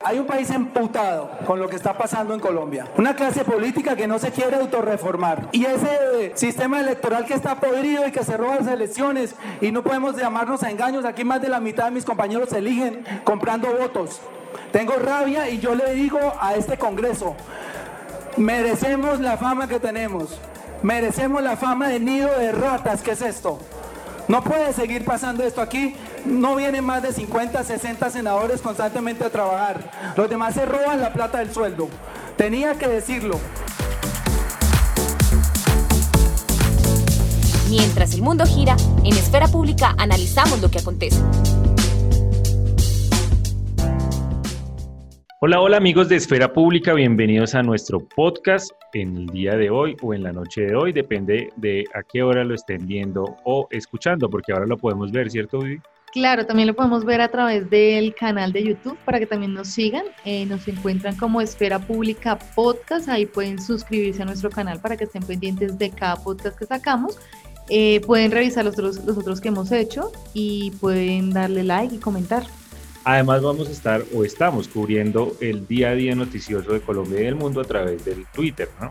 Hay un país emputado con lo que está pasando en Colombia. Una clase política que no se quiere autorreformar. Y ese sistema electoral que está podrido y que se roba las elecciones. Y no podemos llamarnos a engaños. Aquí más de la mitad de mis compañeros se eligen comprando votos. Tengo rabia y yo le digo a este Congreso, merecemos la fama que tenemos. Merecemos la fama de nido de ratas que es esto. No puede seguir pasando esto aquí. No vienen más de 50, 60 senadores constantemente a trabajar. Los demás se roban la plata del sueldo. Tenía que decirlo. Mientras el mundo gira, en Esfera Pública analizamos lo que acontece. Hola, hola amigos de Esfera Pública, bienvenidos a nuestro podcast en el día de hoy o en la noche de hoy, depende de a qué hora lo estén viendo o escuchando, porque ahora lo podemos ver, ¿cierto, Vivi? Claro, también lo podemos ver a través del canal de YouTube para que también nos sigan. Eh, nos encuentran como Esfera Pública Podcast, ahí pueden suscribirse a nuestro canal para que estén pendientes de cada podcast que sacamos. Eh, pueden revisar los otros, los otros que hemos hecho y pueden darle like y comentar. Además vamos a estar o estamos cubriendo el día a día noticioso de Colombia y del mundo a través del Twitter, ¿no?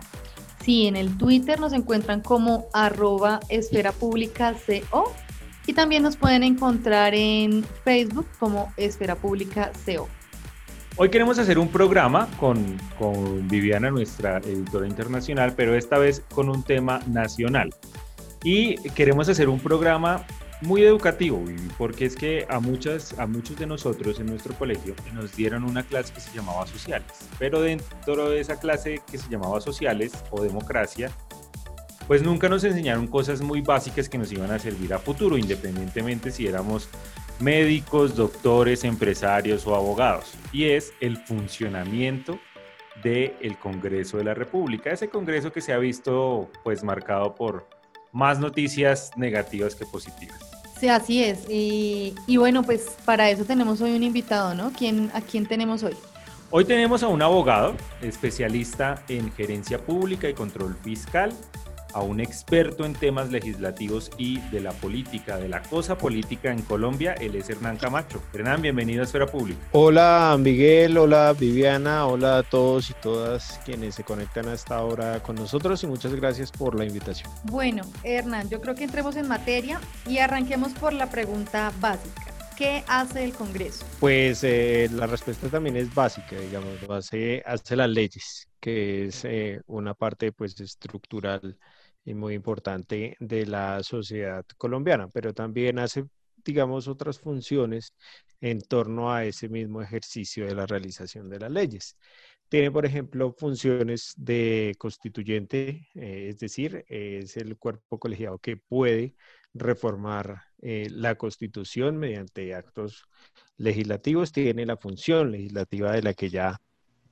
Sí, en el Twitter nos encuentran como arroba esfera pública CO y también nos pueden encontrar en Facebook como esfera pública CO. Hoy queremos hacer un programa con, con Viviana, nuestra editora internacional, pero esta vez con un tema nacional. Y queremos hacer un programa muy educativo, porque es que a, muchas, a muchos de nosotros en nuestro colegio nos dieron una clase que se llamaba sociales, pero dentro de esa clase que se llamaba sociales o democracia, pues nunca nos enseñaron cosas muy básicas que nos iban a servir a futuro, independientemente si éramos médicos, doctores, empresarios o abogados, y es el funcionamiento del Congreso de la República, ese Congreso que se ha visto pues marcado por más noticias negativas que positivas. Sí, así es. Y, bueno, pues para eso tenemos hoy un invitado, ¿no? ¿Quién, ¿A quién tenemos hoy? Hoy tenemos a un abogado especialista en gerencia pública y control fiscal, a un experto en temas legislativos y de la política, de la cosa política en Colombia. Él es Hernán Camacho. Hernán, bienvenido a Esfera Pública. Hola Miguel, hola Viviana, hola a todos y todas quienes se conectan hasta ahora con nosotros y muchas gracias por la invitación. Bueno, Hernán, yo creo que entremos en materia y arranquemos por la pregunta básica. ¿Qué hace el Congreso? Pues eh, la respuesta también es básica, digamos, hace, hace las leyes, que es eh, una parte pues estructural y muy importante de la sociedad colombiana, pero también hace, digamos, otras funciones en torno a ese mismo ejercicio de la realización de las leyes. Tiene, por ejemplo, funciones de constituyente, eh, es decir, es el cuerpo colegiado que puede reformar eh, la constitución mediante actos legislativos. Tiene la función legislativa de la que ya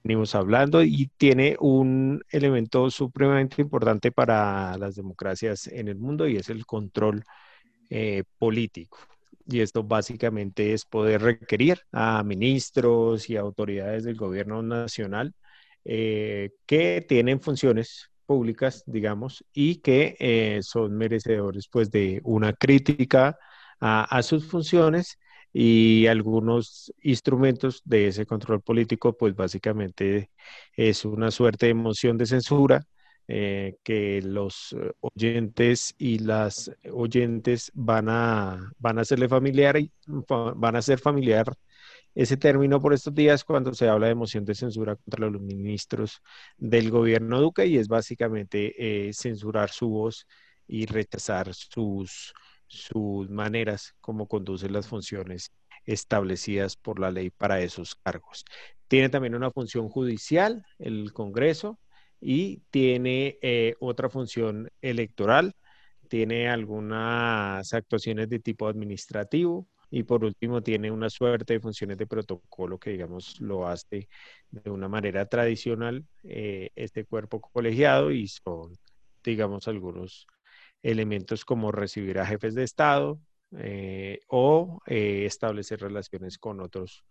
venimos hablando y tiene un elemento supremamente importante para las democracias en el mundo y es el control eh, político. Y esto básicamente es poder requerir a ministros y autoridades del gobierno nacional eh, que tienen funciones públicas, digamos, y que eh, son merecedores pues de una crítica a, a sus funciones y algunos instrumentos de ese control político, pues básicamente es una suerte de moción de censura eh, que los eh, oyentes y las oyentes van a, van a hacerle familiar y van a hacer familiar ese término por estos días cuando se habla de moción de censura contra los ministros del gobierno Duque y es básicamente eh, censurar su voz y rechazar sus sus maneras como conducen las funciones establecidas por la ley para esos cargos. Tiene también una función judicial, el Congreso, y tiene eh, otra función electoral, tiene algunas actuaciones de tipo administrativo y por último tiene una suerte de funciones de protocolo que digamos lo hace de una manera tradicional eh, este cuerpo colegiado y son digamos algunos elementos como recibir a jefes de Estado eh, o eh, establecer relaciones con otros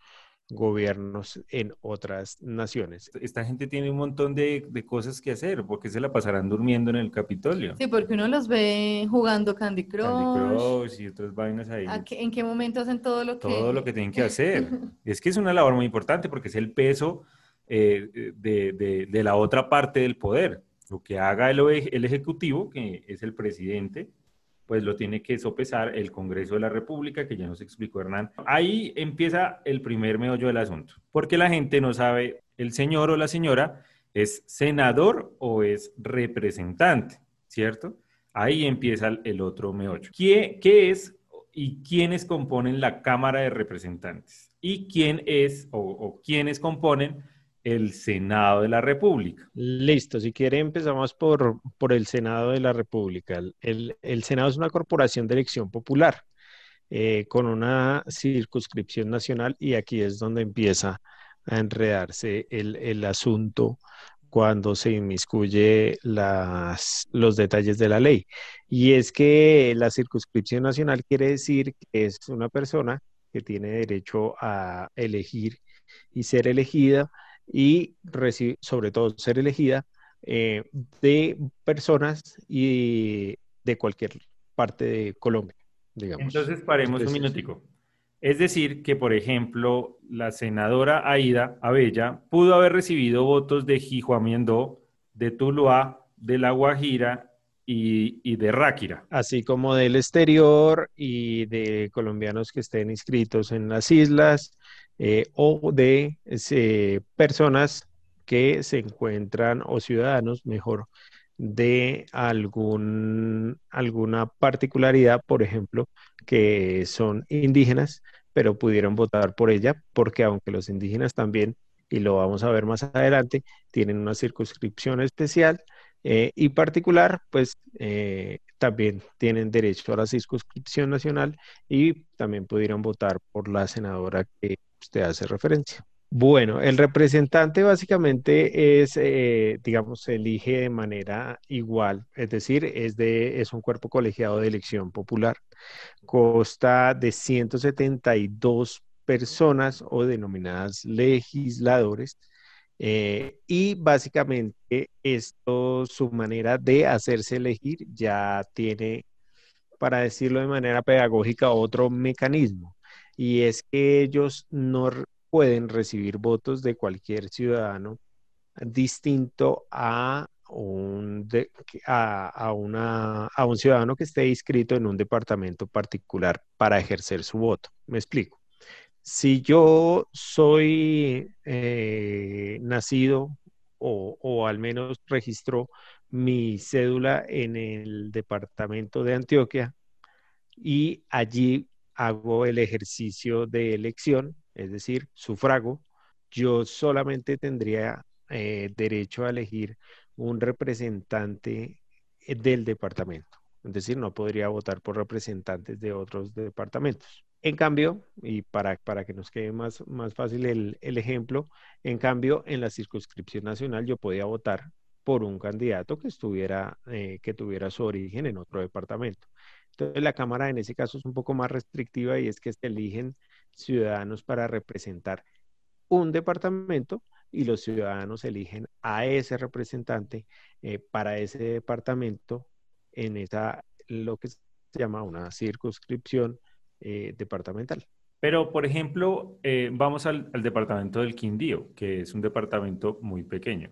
gobiernos en otras naciones. Esta gente tiene un montón de, cosas que hacer, porque se la pasarán durmiendo en el Capitolio. Sí, porque uno los ve jugando Candy Crush. Candy Crush y otras vainas ahí. ¿En qué momento hacen todo lo que...? Todo lo que tienen que hacer. es que es una labor muy importante porque es el peso eh, de, de, la otra parte del poder. Lo que haga el, Ejecutivo, que es el presidente, pues lo tiene que sopesar el Congreso de la República, que ya nos explicó Hernán. Ahí empieza el primer meollo del asunto, porque la gente no sabe, el señor o la señora es senador o es representante, ¿cierto? Ahí empieza el otro meollo. ¿Qué, qué es y quiénes componen la Cámara de Representantes? ¿Y quién es o, o quiénes componen el Senado de la República. Listo, si quiere empezamos por, por el Senado de la República. El, Senado es una corporación de elección popular eh, con una circunscripción nacional y aquí es donde empieza a enredarse el, asunto cuando se inmiscuye las, los detalles de la ley. Y es que la circunscripción nacional quiere decir que es una persona que tiene derecho a elegir y ser elegida y sobre todo ser elegida eh, de personas y de cualquier parte de Colombia, digamos. Entonces paremos un minutico. Es decir, que por ejemplo, la senadora Aida Abella pudo haber recibido votos de Jijuamiendo, de Tuluá, de La Guajira y, y, de Ráquira. Así como del exterior y de colombianos que estén inscritos en las islas eh, o de eh, personas que se encuentran o ciudadanos, mejor, de algún, alguna particularidad, por ejemplo, que son indígenas, pero pudieron votar por ella, porque aunque los indígenas también, y lo vamos a ver más adelante, tienen una circunscripción especial eh, y particular, pues también tienen derecho a la circunscripción nacional y también pudieron votar por la senadora que usted hace referencia. Bueno, el representante básicamente es, eh, digamos, se elige de manera igual, es decir, es, de, es un cuerpo colegiado de elección popular. Consta de 172 personas o denominadas legisladores. Eh, y básicamente esto, su manera de hacerse elegir ya tiene, para decirlo de manera pedagógica, otro mecanismo y es que ellos no pueden recibir votos de cualquier ciudadano distinto a un, a, una, a un ciudadano que esté inscrito en un departamento particular para ejercer su voto. Me explico. Si yo soy eh, nacido o, o, al menos registro mi cédula en el departamento de Antioquia y allí hago el ejercicio de elección, es decir, sufrago, yo solamente tendría eh, derecho a elegir un representante eh, del departamento. Es decir, no podría votar por representantes de otros departamentos. En cambio, y para, para que nos quede más, más fácil el, el ejemplo, en cambio, en la circunscripción nacional yo podía votar por un candidato que estuviera, eh, que tuviera su origen en otro departamento. Entonces la Cámara en ese caso es un poco más restrictiva y es que se eligen ciudadanos para representar un departamento y los ciudadanos eligen a ese representante eh, para ese departamento en esa lo que se llama una circunscripción eh, departamental. Pero, por ejemplo, eh, vamos al, al, departamento del Quindío, que es un departamento muy pequeño.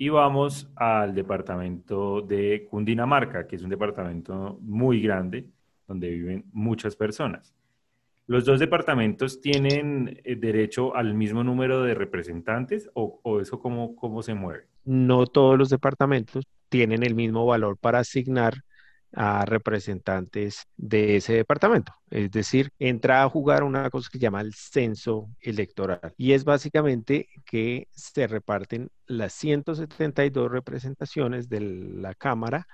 Y vamos al departamento de Cundinamarca, que es un departamento muy grande, donde viven muchas personas. ¿Los dos departamentos tienen eh, derecho al mismo número de representantes o, eso cómo, cómo se mueve? No todos los departamentos tienen el mismo valor para asignar a representantes de ese departamento. Es decir, entra a jugar una cosa que se llama el censo electoral y es básicamente que se reparten las 172 representaciones de la Cámara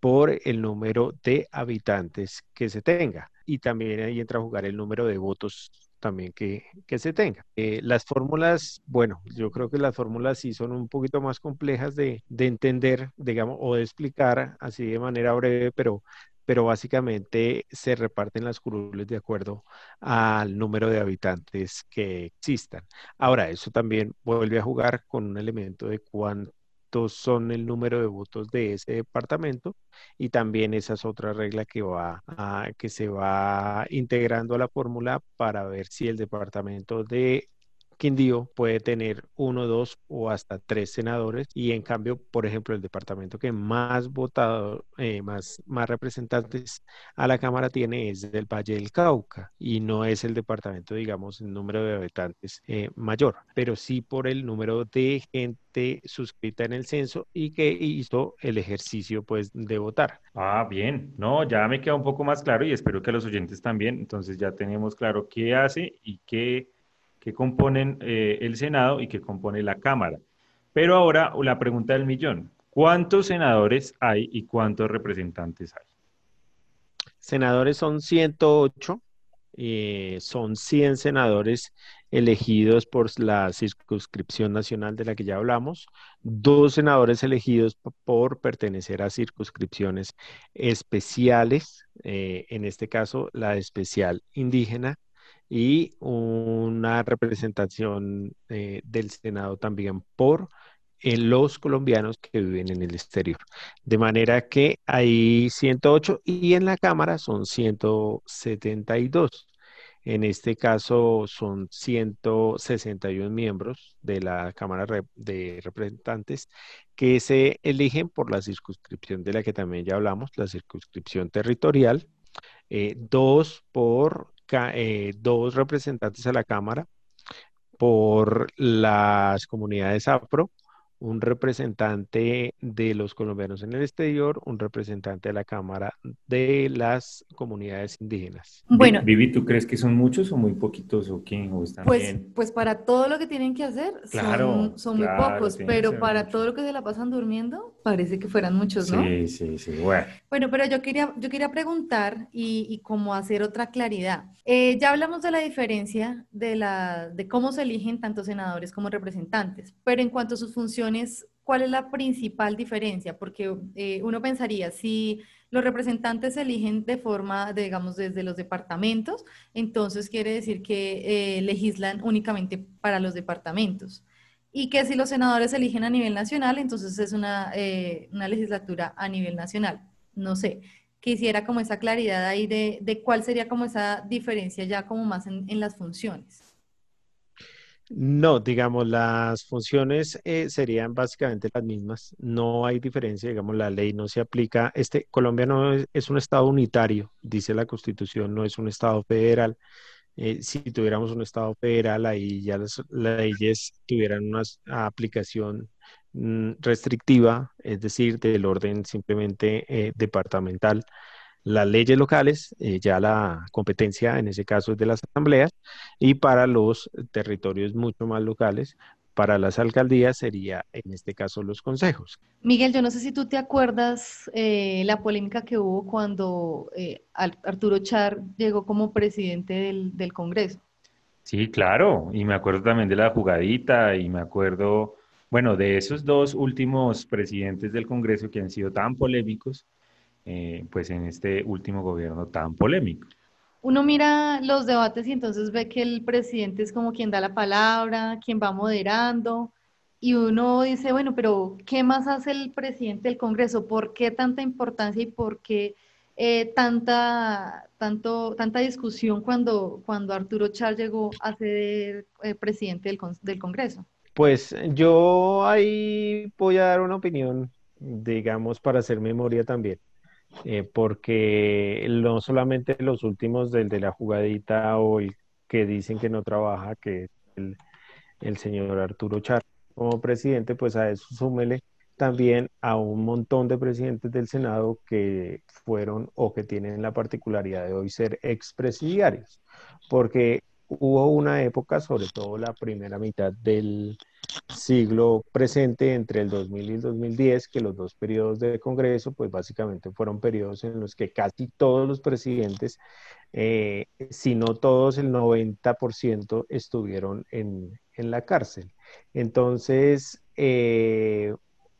por el número de habitantes que se tenga. Y también ahí entra a jugar el número de votos también que, se tenga. Eh, las fórmulas, bueno, yo creo que las fórmulas sí son un poquito más complejas de, entender, digamos, o de explicar así de manera breve, pero pero básicamente se reparten las curules de acuerdo al número de habitantes que existan. Ahora, eso también vuelve a jugar con un elemento de son el número de votos de ese departamento y también esa es otra regla que va que se va integrando a la fórmula para ver si el departamento de Quindío puede tener uno, dos o hasta tres senadores y en cambio, por ejemplo, el departamento que más votado, eh, más, más representantes a la Cámara tiene es el Valle del Cauca y no es el departamento, digamos, el número de habitantes eh, mayor, pero sí por el número de gente suscrita en el censo y que hizo el ejercicio pues de votar. Ah, bien, no, ya me queda un poco más claro y espero que los oyentes también, entonces ya tenemos claro qué hace y qué que componen eh, el Senado y que compone la Cámara. Pero ahora la pregunta del millón, ¿cuántos senadores hay y cuántos representantes hay? Senadores son 108, eh, son 100 senadores elegidos por la circunscripción nacional de la que ya hablamos, dos senadores elegidos por pertenecer a circunscripciones especiales, eh, en este caso la especial indígena, y una representación eh, del Senado también por eh, los colombianos que viven en el exterior. De manera que hay 108 y en la Cámara son 172. En este caso son 161 miembros de la Cámara de Representantes que se eligen por la circunscripción de la que también ya hablamos, la circunscripción territorial, eh, dos por eh, dos representantes a la Cámara por las comunidades afro un representante de los colombianos en el exterior, un representante de la Cámara de las comunidades indígenas. Bueno, Vivi, ¿tú crees que son muchos o muy poquitos o quién? ¿O están pues, pues para todo lo que tienen que hacer son, son muy pocos, pero para todo lo que se la pasan durmiendo parece que fueran muchos, ¿no? Sí, sí, sí, bueno. Bueno, pero yo quería, yo quería preguntar y, y como hacer otra claridad. Eh, ya hablamos de la diferencia de, la, de cómo se eligen tanto senadores como representantes, pero en cuanto a sus funciones, ¿cuál es la principal diferencia? Porque eh, uno pensaría, si los representantes se eligen de forma, digamos, desde los departamentos, entonces quiere decir que eh, legislan únicamente para los departamentos. Y que si los senadores se eligen a nivel nacional, entonces es una, eh, una legislatura a nivel nacional. No sé, quisiera como esa claridad ahí de, de cuál sería como esa diferencia ya como más en, en las funciones. No, digamos, las funciones eh, serían básicamente las mismas. No hay diferencia, digamos, la ley no se aplica. Este, Colombia no es, un estado unitario, dice la Constitución, no es un estado federal. Eh, si tuviéramos un estado federal, ahí ya las, leyes tuvieran una aplicación mm, restrictiva, es decir, del orden simplemente eh, departamental las leyes locales, eh, ya la competencia en ese caso es de las asambleas, y para los territorios mucho más locales, para las alcaldías sería en este caso los consejos. Miguel, yo no sé si tú te acuerdas eh, la polémica que hubo cuando eh, Arturo Char llegó como presidente del, del Congreso. Sí, claro, y me acuerdo también de la jugadita y me acuerdo, bueno, de esos dos últimos presidentes del Congreso que han sido tan polémicos eh, pues en este último gobierno tan polémico. Uno mira los debates y entonces ve que el presidente es como quien da la palabra, quien va moderando, y uno dice, bueno, pero ¿qué más hace el presidente del Congreso? ¿Por qué tanta importancia y por qué eh, tanta, tanto, tanta discusión cuando, cuando Arturo Char llegó a ser eh, presidente del, del Congreso? Pues yo ahí voy a dar una opinión, digamos, para hacer memoria también. Eh, porque no solamente los últimos del de la jugadita o el que dicen que no trabaja, que el, el señor Arturo Char como presidente, pues a eso súmele también a un montón de presidentes del Senado que fueron o que tienen la particularidad de hoy ser expresidiarios, porque hubo una época, sobre todo la primera mitad del siglo presente, entre el 2000 y el 2010, que los dos periodos de Congreso, pues básicamente fueron periodos en los que casi todos los presidentes, eh, si no todos, el 90% estuvieron en, en, la cárcel. Entonces, eh,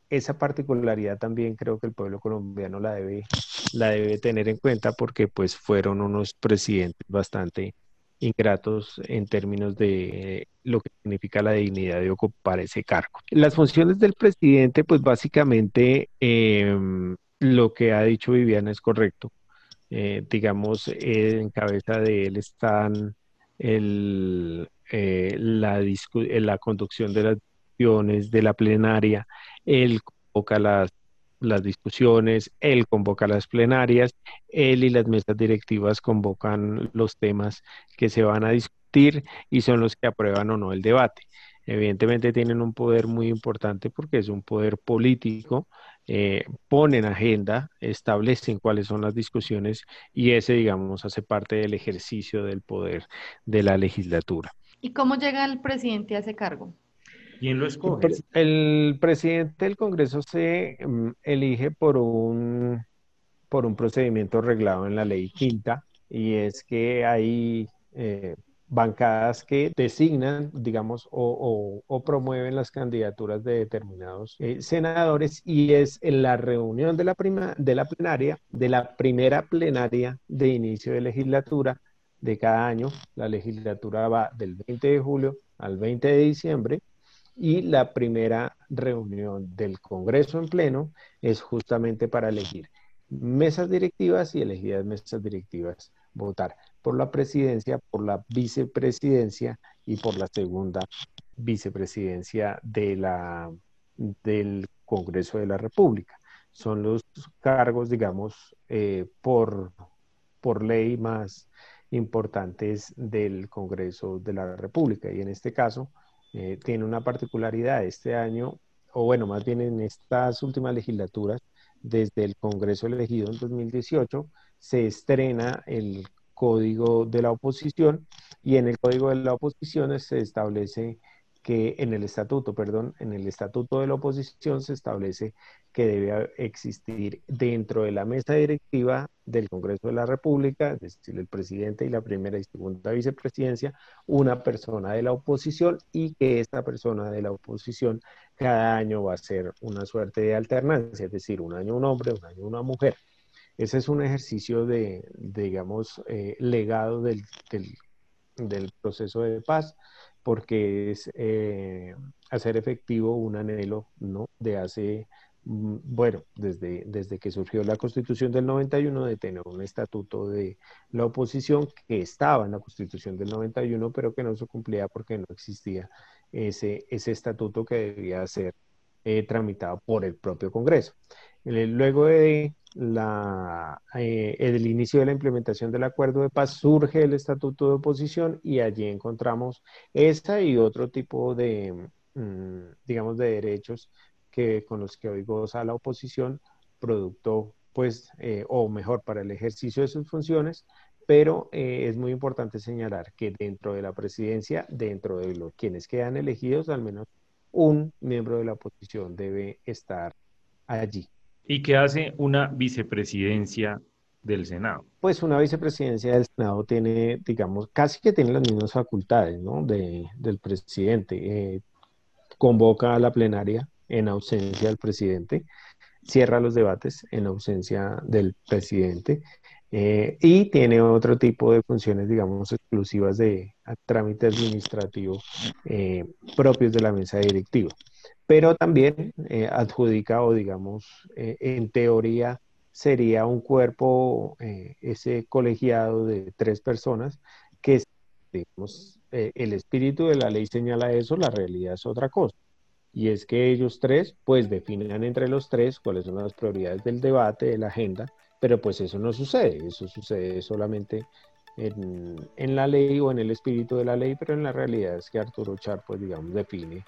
esa particularidad también creo que el pueblo colombiano la debe, la debe tener en cuenta porque pues fueron unos presidentes bastante ingratos en términos de lo que significa la dignidad de ocupar ese cargo. Las funciones del presidente, pues básicamente em, lo que ha dicho Viviana es correcto. Eh, digamos, en cabeza de él están eh, la, la conducción de las discusiones de la plenaria, él convoca las, las discusiones, él convoca las plenarias, él y las mesas directivas convocan los temas que se van a discutir y son los que aprueban o no el debate. Evidentemente tienen un poder muy importante porque es un poder político, eh, ponen agenda, establecen cuáles son las discusiones y ese, digamos, hace parte del ejercicio del poder de la legislatura. ¿Y cómo llega el presidente a ese cargo? ¿Quién lo escoge? El, presidente del Congreso se mm, elige por un, por un procedimiento reglado en la ley quinta y es que hay eh, bancadas que designan, digamos, o, promueven las candidaturas de determinados eh, senadores y es en la reunión de la, prima, de la plenaria, de la primera plenaria de inicio de legislatura de cada año. La legislatura va del 20 de julio al 20 de diciembre y la primera reunión del Congreso en pleno es justamente para elegir mesas directivas y elegidas mesas directivas votar por la presidencia, por la vicepresidencia y por la segunda vicepresidencia de la, del Congreso de la República. Son los cargos, digamos, eh, por, por ley más importantes del Congreso de la República. Y en este caso, eh, tiene una particularidad este año, o bueno, más bien en estas últimas legislaturas, desde el Congreso elegido en 2018, se estrena el Código de la Oposición y en el Código de la Oposición se establece que en el estatuto, perdón, en el estatuto de la oposición se establece que debe existir dentro de la mesa directiva del Congreso de la República, es decir, el presidente y la primera y segunda vicepresidencia, una persona de la oposición y que esta persona de la oposición cada año va a ser una suerte de alternancia, es decir, un año un hombre, un año una mujer. Ese es un ejercicio de, digamos, eh, legado del, del proceso de paz porque es eh, hacer efectivo un anhelo ¿no? de hace, bueno, desde, desde que surgió la constitución del 91, de tener un estatuto de la oposición que estaba en la constitución del 91, pero que no se cumplía porque no existía ese, ese estatuto que debía ser eh, tramitado por el propio Congreso. Luego de eh, el inicio de la implementación del acuerdo de paz surge el estatuto de oposición y allí encontramos esta y otro tipo de, mm, digamos, de derechos que, con los que hoy goza la oposición, producto, pues, eh, o mejor, para el ejercicio de sus funciones, pero eh, es muy importante señalar que dentro de la presidencia, dentro de los quienes quedan elegidos, al menos un miembro de la oposición debe estar allí. ¿Y qué hace una vicepresidencia del Senado? Pues una vicepresidencia del Senado tiene, digamos, casi que tiene las mismas facultades, ¿no? De, del presidente. Eh, convoca a la plenaria en ausencia del presidente, cierra los debates en ausencia del presidente eh, y tiene otro tipo de funciones, digamos, exclusivas de trámite administrativo eh, propios de la mesa directiva pero también eh, adjudica o digamos, en teoría sería un cuerpo, ese colegiado de tres personas, que digamos, el espíritu de la ley señala eso, la realidad es otra cosa. Y es que ellos tres, pues definan entre los tres cuáles son las prioridades del debate, de la agenda, pero pues eso no sucede, eso sucede solamente en, la ley o en el espíritu de la ley, pero en la realidad es que Arturo Char, pues digamos, define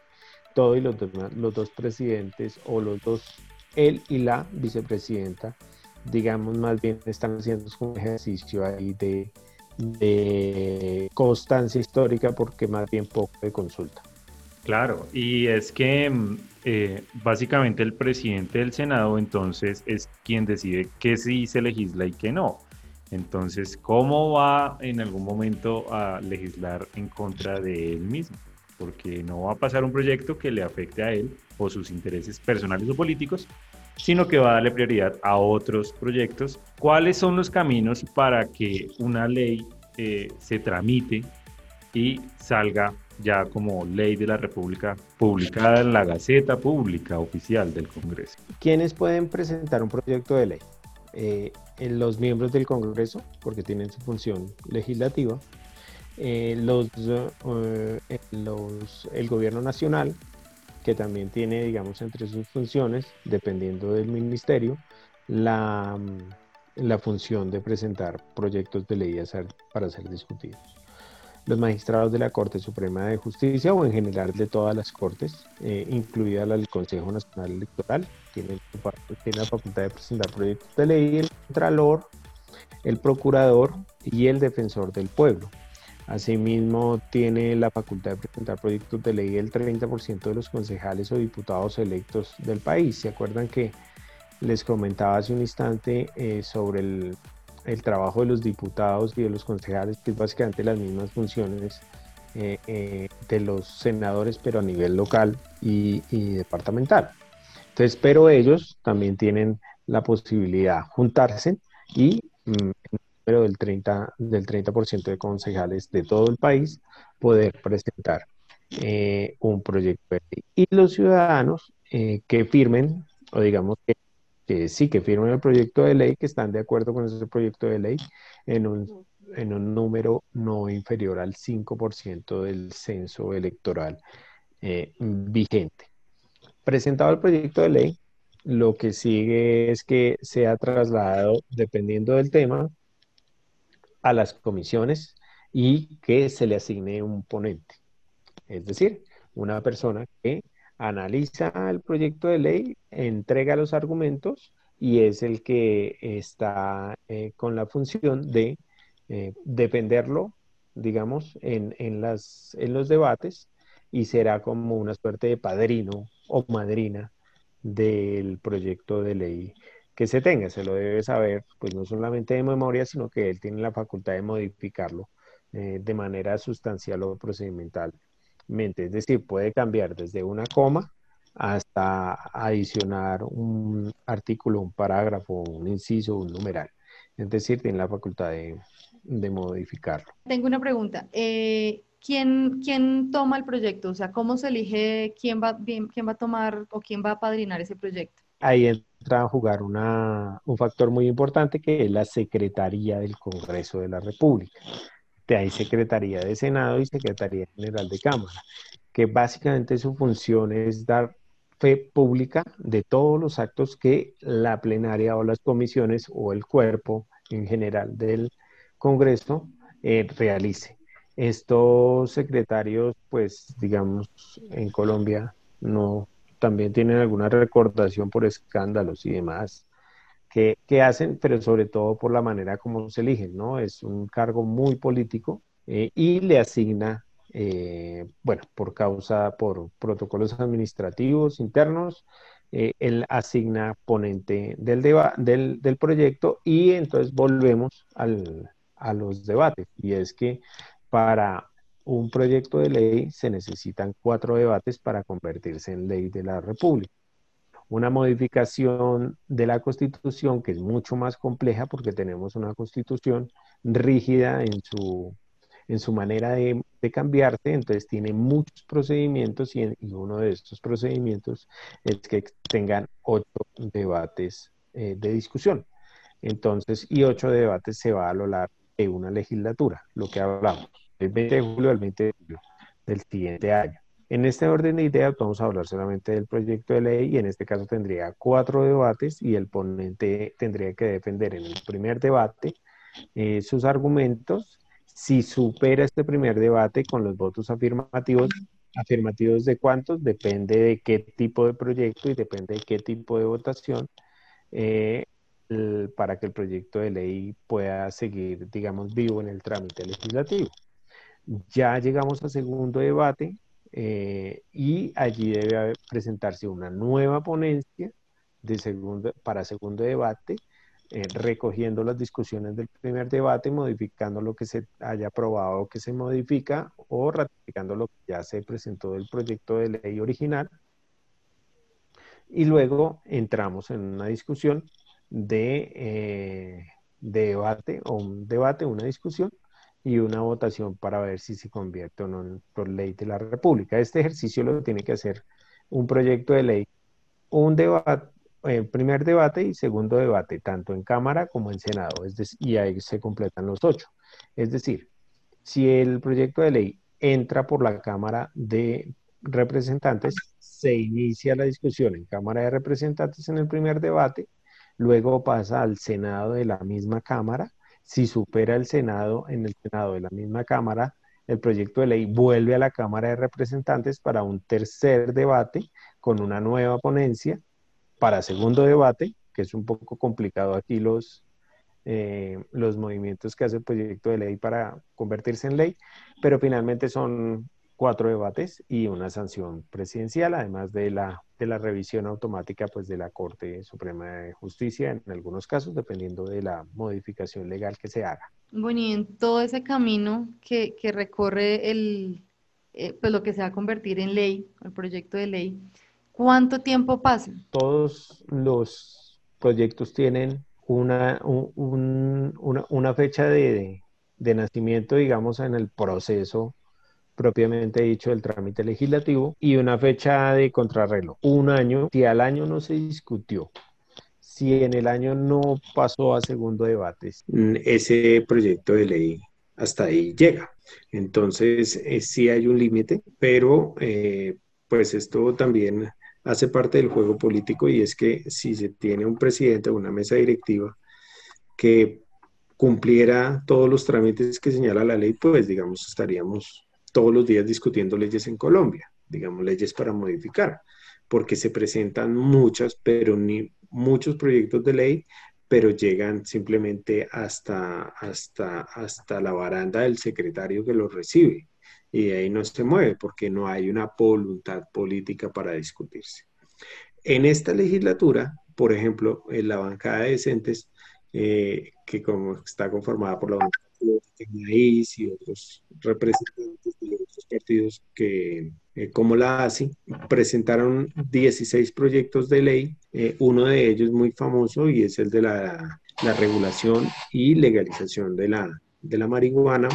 todo y los, dos presidentes o los dos, él y la vicepresidenta, digamos, más bien están haciendo un ejercicio ahí de constancia histórica porque más bien poco de consulta. Claro, y es que mm, eh, básicamente el presidente del Senado entonces es quien decide qué sí se legisla y qué no. Entonces, ¿cómo va en algún momento a legislar en contra de él mismo? porque no va a pasar un proyecto que le afecte a él o sus intereses personales o políticos, sino que va a darle prioridad a otros proyectos. ¿Cuáles son los caminos para que una ley eh, se tramite y salga ya como ley de la República publicada en la Gaceta Pública Oficial del Congreso? ¿Quiénes pueden presentar un proyecto de ley? Eh, los miembros del Congreso, porque tienen su función legislativa, eh, los, los, el gobierno nacional, que también tiene, digamos, entre sus funciones, dependiendo del ministerio, la, la función de presentar proyectos de ley para ser discutidos. Los magistrados de la Corte Suprema de Justicia o en general de todas las cortes, eh, incluida la del Consejo Nacional Electoral, tiene la facultad de presentar proyectos de ley, el Contralor, el Procurador y el Defensor del Pueblo. Asimismo, tiene la facultad de presentar proyectos de ley el 30% de los concejales o diputados electos del país. ¿Se acuerdan que les comentaba hace un instante eh, sobre el, trabajo de los diputados y de los concejales, que es básicamente las mismas funciones eh, eh, de los senadores, pero a nivel local y, departamental? Entonces, pero ellos también tienen la posibilidad de juntarse y mm, pero del 30%, del 30 de concejales de todo el país poder presentar eh, un proyecto de ley. Y los ciudadanos que firmen, o digamos que, sí, que firmen el proyecto de ley, que están de acuerdo con ese proyecto de ley, en un, en un número no inferior al 5% del censo electoral eh, vigente. Presentado el proyecto de ley, lo que sigue es que sea trasladado, dependiendo del tema, a las comisiones y que se le asigne un ponente. Es decir, una persona que analiza el proyecto de ley, entrega los argumentos y es el que está eh, con la función de eh, defenderlo, digamos, en, en, las, en los debates y será como una suerte de padrino o madrina del proyecto de ley que se tenga, se lo debe saber, pues no solamente de memoria, sino que él tiene la facultad de modificarlo eh, de manera sustancial o Es decir, puede cambiar desde una coma hasta adicionar un artículo, un parágrafo, un inciso, un numeral. Es decir, tiene la facultad de, modificarlo. Tengo una pregunta. Eh, ¿quién, ¿Quién toma el proyecto? O sea, ¿cómo se elige quién va, quién va a tomar o quién va a padrinar ese proyecto? Ahí entra a jugar un factor muy importante que es la Secretaría del Congreso de la República. De ahí Secretaría de Senado y Secretaría General de Cámara, que básicamente su función es dar fe pública de todos los actos que la plenaria o las comisiones o el cuerpo en general del Congreso eh, realice. Estos secretarios, pues digamos, en Colombia no también tienen alguna recordación por escándalos y demás que, hacen, pero sobre todo por la manera como se eligen, ¿no? Es un cargo muy político eh, y le asigna, eh, bueno, por causa, por protocolos administrativos internos, eh, él asigna ponente del, del, del, proyecto y entonces volvemos al, a los debates. Y es que para un proyecto de ley se necesitan cuatro debates para convertirse en ley de la República. Una modificación de la Constitución que es mucho más compleja porque tenemos una Constitución rígida en su, en su manera de, cambiarse, entonces tiene muchos procedimientos y, uno de estos procedimientos es que tengan ocho debates eh, de discusión. Entonces, y ocho debates se va a lo largo de una legislatura, lo que hablamos del 20 de julio al 20 de julio del siguiente año. En este orden de ideas vamos a hablar solamente del proyecto de ley y en este caso tendría cuatro debates y el ponente tendría que defender en el primer debate eh, sus argumentos. Si supera este primer debate con los votos afirmativos, afirmativos de cuántos, depende de qué tipo de proyecto y depende de qué tipo de votación, eh, para que el proyecto de ley pueda seguir, digamos, vivo en el trámite legislativo. Ya llegamos al segundo debate eh, y allí debe presentarse una nueva ponencia para segundo debate eh, recogiendo las discusiones del primer debate, modificando lo que se haya aprobado o que se modifica o ratificando lo que ya se presentó del proyecto de ley original. Y luego entramos en una discusión de, eh, de debate o un debate, una discusión y una votación para ver si se convierte o no ley de la República. Este ejercicio lo tiene que hacer un proyecto de ley, un debate, eh, primer debate y segundo debate, tanto en Cámara como en Senado, es y ahí se completan los ocho. Es decir, si el proyecto de ley entra por la Cámara de Representantes, se inicia la discusión en Cámara de Representantes en el primer debate, luego pasa al Senado de la misma Cámara, si supera el Senado en el Senado de la misma Cámara, el proyecto de ley vuelve a la Cámara de Representantes para un tercer debate con una nueva ponencia para segundo debate, que es un poco complicado aquí los, eh, los movimientos que hace el proyecto de ley para convertirse en ley, pero finalmente son cuatro debates y una sanción presidencial, además de la, de la revisión automática pues, de la Corte Suprema de Justicia en algunos casos, dependiendo de la modificación legal que se haga. Bueno, y en todo ese camino que, que recorre el, eh, pues lo que se va a convertir en ley, el proyecto de ley, ¿Cuánto tiempo pasa? Todos los proyectos tienen una, una, fecha de, nacimiento, digamos, en el proceso propiamente dicho del trámite legislativo y una fecha de contrarreloj. Un año, si al año no se discutió, si en el año no pasó a segundo debate, ese proyecto de ley hasta ahí llega. Entonces, eh, sí hay un límite, pero eh, pues esto también hace parte del juego político y es que si se tiene un presidente o una mesa directiva que cumpliera todos los trámites que señala la ley, pues digamos estaríamos todos los días discutiendo leyes en Colombia, digamos leyes para modificar, porque se presentan muchas, pero ni muchos proyectos de ley, pero llegan simplemente hasta, hasta, hasta la baranda del secretario que los recibe y ahí no se mueve porque no hay una voluntad política para discutirse. En esta legislatura, por ejemplo, en la bancada de decentes, eh, que como está conformada por la bancada y otros representantes de otros partidos que, eh, como la ASI, presentaron 16 proyectos de ley, eh, uno de ellos muy famoso y es el de la, la regulación y legalización de la, de la marihuana,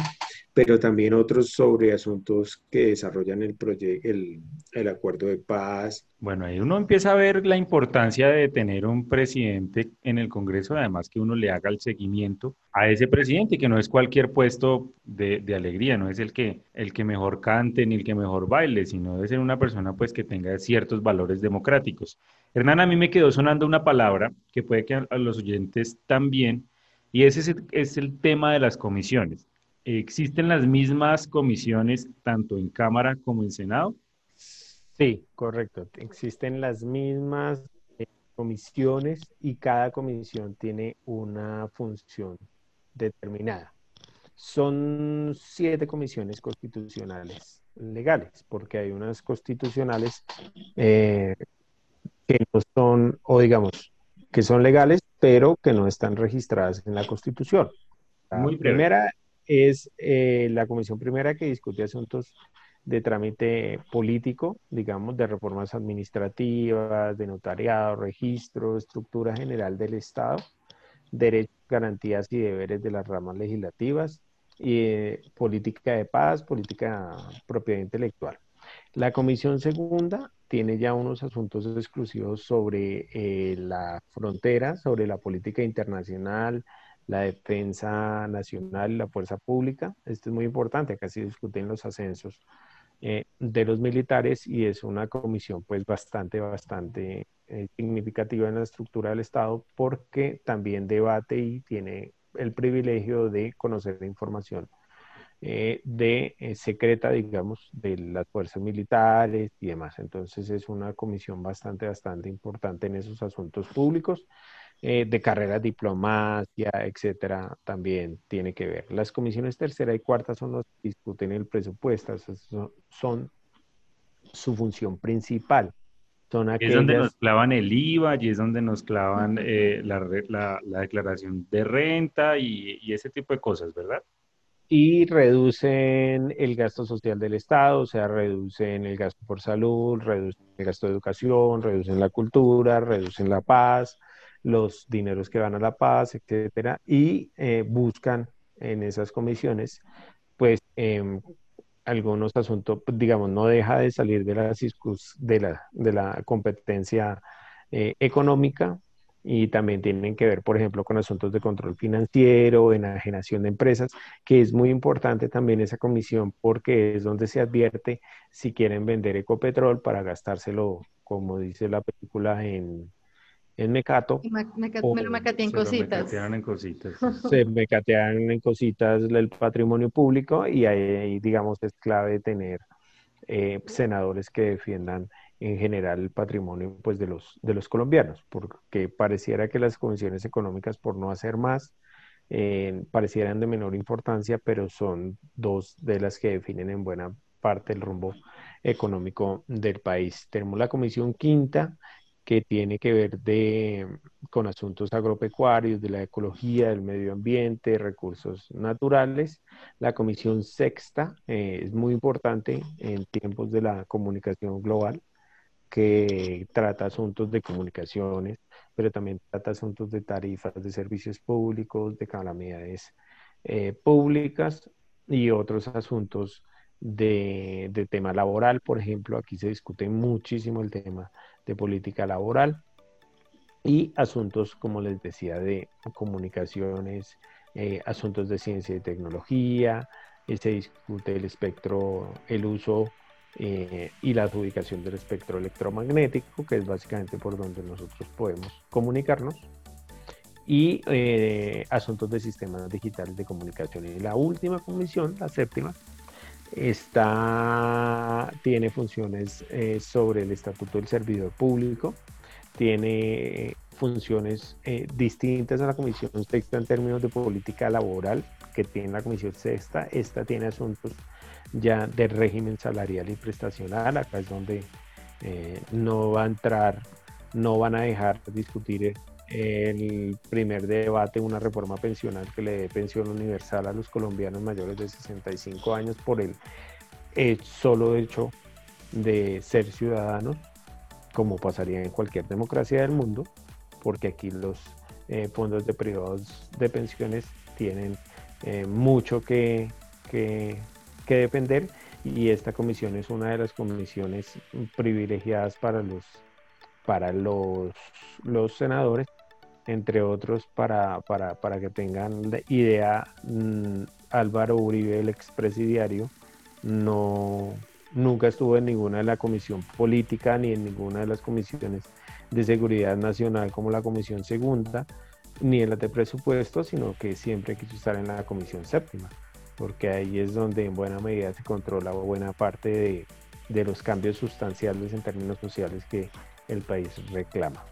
pero también otros sobre asuntos que desarrollan el, el, el acuerdo de paz. Bueno, ahí uno empieza a ver la importancia de tener un presidente en el Congreso, además que uno le haga el seguimiento a ese presidente, que no es cualquier puesto de, de, alegría, no es el que, el que mejor cante ni el que mejor baile, sino debe ser una persona pues que tenga ciertos valores democráticos. Hernán, a mí me quedó sonando una palabra que puede que a los oyentes también, y ese es el tema de las comisiones. ¿Existen las mismas comisiones tanto en Cámara como en Senado? Sí, correcto. Existen las mismas eh, comisiones y cada comisión tiene una función determinada. Son siete comisiones constitucionales legales, porque hay unas constitucionales eh, que no son, o digamos, que son legales, pero que no están registradas en la Constitución. La primera es eh, la comisión primera que discute asuntos de trámite político, digamos, de reformas administrativas, de notariado, registro, estructura general del Estado, derechos, garantías y deberes de las ramas legislativas, y eh, política de paz, política propiedad intelectual. La comisión segunda tiene ya unos asuntos exclusivos sobre eh, la frontera, sobre la política internacional, la defensa nacional la fuerza pública. Esto es muy importante, acá se discuten los ascensos eh, de los militares y es una comisión pues bastante, bastante eh, significativa en la estructura del Estado porque también debate y tiene el privilegio de conocer la información eh, de secreta, digamos, de las fuerzas militares y demás. Entonces es una comisión bastante, bastante importante en esos asuntos públicos. Eh, de carrera diplomacia, etcétera, también tiene que ver. Las comisiones tercera y cuarta son los que discuten el presupuesto, son, su función principal. son Es donde nos clavan el IVA y es donde nos clavan eh, la, la, declaración de renta y, y ese tipo de cosas, ¿verdad? y reducen el gasto social del Estado, o sea, reducen el gasto por salud, reducen el gasto de educación, reducen la cultura, reducen la paz, los dineros que van a la paz, etcétera, y eh, buscan en esas comisiones, pues, em, algunos asuntos, digamos, no deja de salir de la, de la, de la competencia eh, económica, y también tienen que ver, por ejemplo, con asuntos de control financiero, enajenación de empresas, que es muy importante también esa comisión porque es donde se advierte si quieren vender Ecopetrol para gastárselo, como dice la película, en, en Mecato. Me, me, lo mecatean en cositas. en cositas. Se mecatean en cositas el patrimonio público y ahí, digamos, es clave tener eh, senadores que defiendan en general el patrimonio pues, de, los, de los colombianos, porque pareciera que las convenciones económicas, por no hacer más, eh, parecieran de menor importancia, pero son dos de las que definen en buena parte el rumbo económico del país. Tenemos la Comisión Quinta, que tiene que ver con asuntos agropecuarios, de la ecología, del medio ambiente, recursos naturales. La Comisión Sexta eh, es muy importante en tiempos de la comunicación global que trata asuntos de comunicaciones, pero también trata asuntos de tarifas de servicios públicos, de calamidades eh, públicas y otros asuntos de, de, tema laboral. Por ejemplo, aquí se discute muchísimo el tema de política laboral y asuntos, como les decía, de comunicaciones, eh, asuntos de ciencia y tecnología, y se discute el espectro, el uso eh, y la adjudicación del espectro electromagnético, que es básicamente por donde nosotros podemos comunicarnos, y eh, asuntos de sistemas digitales de comunicación. Y la última comisión, la séptima, está, tiene funciones eh, sobre el estatuto del servidor público, tiene funciones distintas a la comisión sexta en términos de política laboral que tiene la comisión sexta, esta tiene asuntos ya del régimen salarial y prestacional. Acá es donde eh, no va a entrar, no van a dejar discutir el primer debate, una reforma pensional que le dé pensión universal a los colombianos mayores de 65 años por el solo hecho de ser ciudadanos, como pasaría en cualquier democracia del mundo, porque aquí los eh, fondos de privados de pensiones tienen eh, mucho que, que, que y esta comisión es una de las comisiones privilegiadas para los, para los, los senadores, entre otros para, para, para que tengan idea, mm, Álvaro Uribe, el expresidiario, no, nunca estuvo en ninguna de la comisión política ni en ninguna de las comisiones de seguridad nacional como la comisión segunda, ni en la de presupuesto, sino que siempre quiso estar en la comisión séptima porque ahí es donde en buena medida se controla buena parte de, de los cambios sustanciales en términos sociales que el país reclama.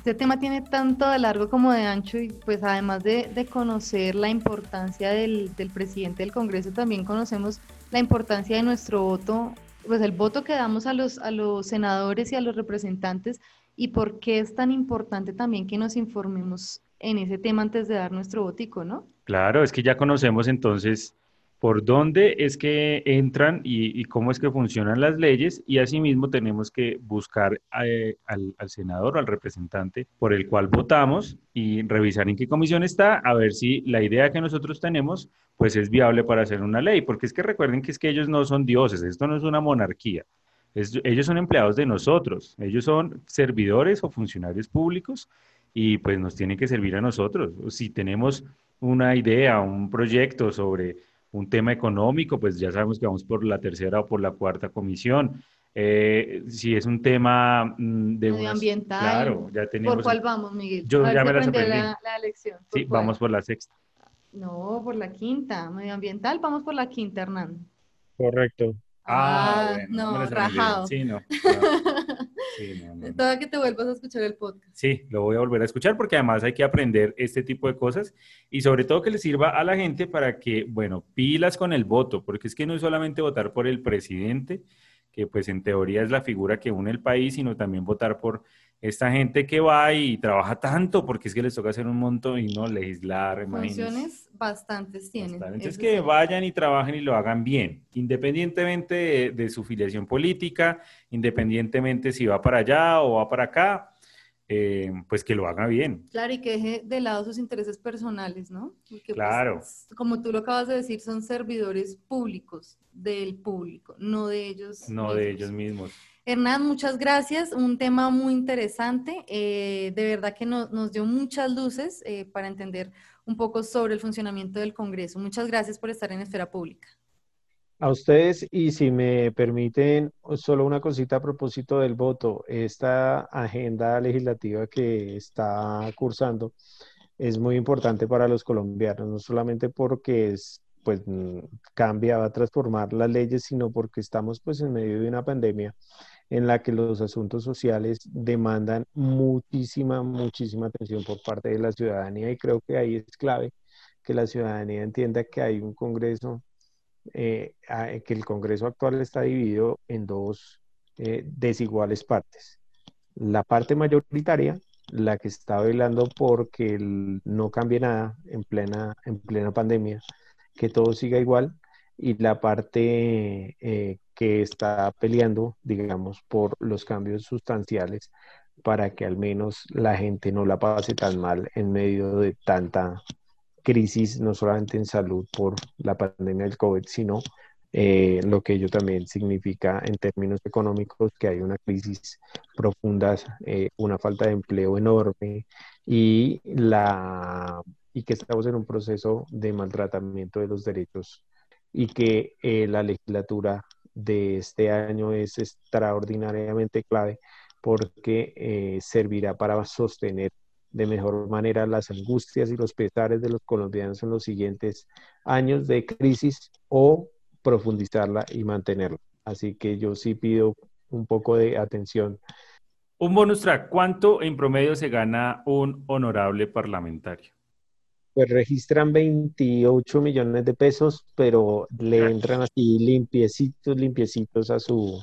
Este tema tiene tanto de largo como de ancho y pues además de, conocer la importancia del, del, presidente del Congreso, también conocemos la importancia de nuestro voto, pues el voto que damos a los, a los senadores y a los representantes y por qué es tan importante también que nos informemos en ese tema antes de dar nuestro votico, ¿no? Claro, es que ya conocemos entonces por dónde es que entran y, cómo es que funcionan las leyes y asimismo tenemos que buscar eh, al, senador o al representante por el cual votamos y revisar en qué comisión está a ver si la idea que nosotros tenemos pues es viable para hacer una ley, porque es que recuerden que es que ellos no son dioses, esto no es una monarquía, ellos son empleados de nosotros, ellos son servidores o funcionarios públicos y pues nos tienen que servir a nosotros. Si tenemos una idea, un proyecto sobre un tema económico, pues ya sabemos que vamos por la tercera o por la cuarta comisión. Eh, si es un tema mm, de medioambiental, claro, ya tenemos. ¿Por cuál vamos, Miguel? Yo ya me la, la, la elección. Sí, vamos por la sexta. No, por la quinta. Medioambiental, vamos por la quinta, Hernán. Correcto. Ah, ah no, rajado. Sí, no. Sí, no, que te vuelvas a escuchar el podcast. Sí, lo voy a volver a escuchar porque además hay que aprender este tipo de cosas y sobre todo que le sirva a la gente para que, bueno, pilas con el voto, porque es que no es solamente votar por el presidente, que pues en teoría es la figura que une el país, sino también votar por esta gente que va y trabaja tanto, porque es que les toca hacer un montón y no legislar, Funciones bastantes tienen. Entonces que vayan y trabajen y lo hagan bien, independientemente de, su filiación política, independientemente si va para allá o va para acá, eh, pues que lo haga bien. Claro, y que deje de lado sus intereses personales, ¿no? Pues, claro. como tú lo acabas de decir, son servidores públicos del público, no de ellos. No de ellos mismos. Hernán, muchas gracias. Un tema muy interesante. Eh, de verdad que nos dio muchas luces eh, para entender un poco sobre el funcionamiento del Congreso. Muchas gracias por estar en Esfera Pública. A ustedes, y si me permiten, solo una cosita a propósito del voto. Esta agenda legislativa que está cursando es muy importante para los colombianos, no solamente porque es, pues, cambia, va a transformar las leyes, sino porque estamos pues en medio de una pandemia en la que los asuntos sociales demandan muchísima, muchísima atención por parte de la ciudadanía y creo que ahí es clave que la ciudadanía entienda que hay un Congreso, eh, que el Congreso actual está dividido en dos eh, desiguales partes. La parte mayoritaria, la que está velando porque no cambie nada en plena, en plena pandemia, que todo siga igual, y la parte eh, que está peleando, digamos, por los cambios sustanciales para que al menos la gente no la pase tan mal en medio de tanta crisis, no solamente en salud por la pandemia del COVID, sino eh, lo que ello también significa en términos económicos, que hay una crisis profunda, eh, una falta de empleo enorme y, la, y que estamos en un proceso de maltratamiento de los derechos y que eh, la legislatura de este año es extraordinariamente clave porque eh, servirá para sostener de mejor manera las angustias y los pesares de los colombianos en los siguientes años de crisis o profundizarla y mantenerla. Así que yo sí pido un poco de atención. Un bonus track, ¿cuánto en promedio se gana un honorable parlamentario? Pues registran 28 millones de pesos, pero le entran así limpiecitos, limpiecitos a su,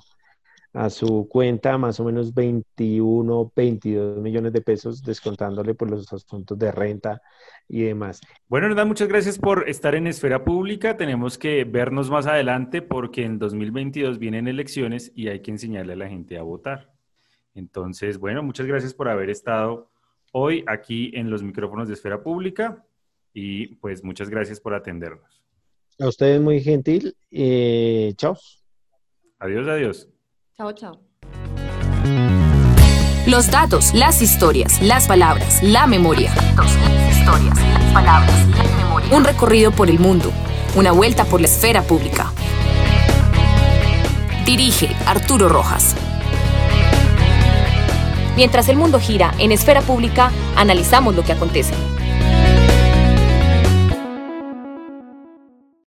a su cuenta, más o menos 21, 22 millones de pesos, descontándole por los asuntos de renta y demás. Bueno, verdad, muchas gracias por estar en Esfera Pública. Tenemos que vernos más adelante porque en 2022 vienen elecciones y hay que enseñarle a la gente a votar. Entonces, bueno, muchas gracias por haber estado hoy aquí en los micrófonos de Esfera Pública y pues muchas gracias por atendernos. A ustedes muy gentil. Eh, chao. Adiós, adiós. Chao, chao. Los datos, las historias, las palabras, la memoria. las historias, las palabras, la memoria. Un recorrido por el mundo, una vuelta por la esfera pública. Dirige Arturo Rojas. Mientras el mundo gira en esfera pública, analizamos lo que acontece.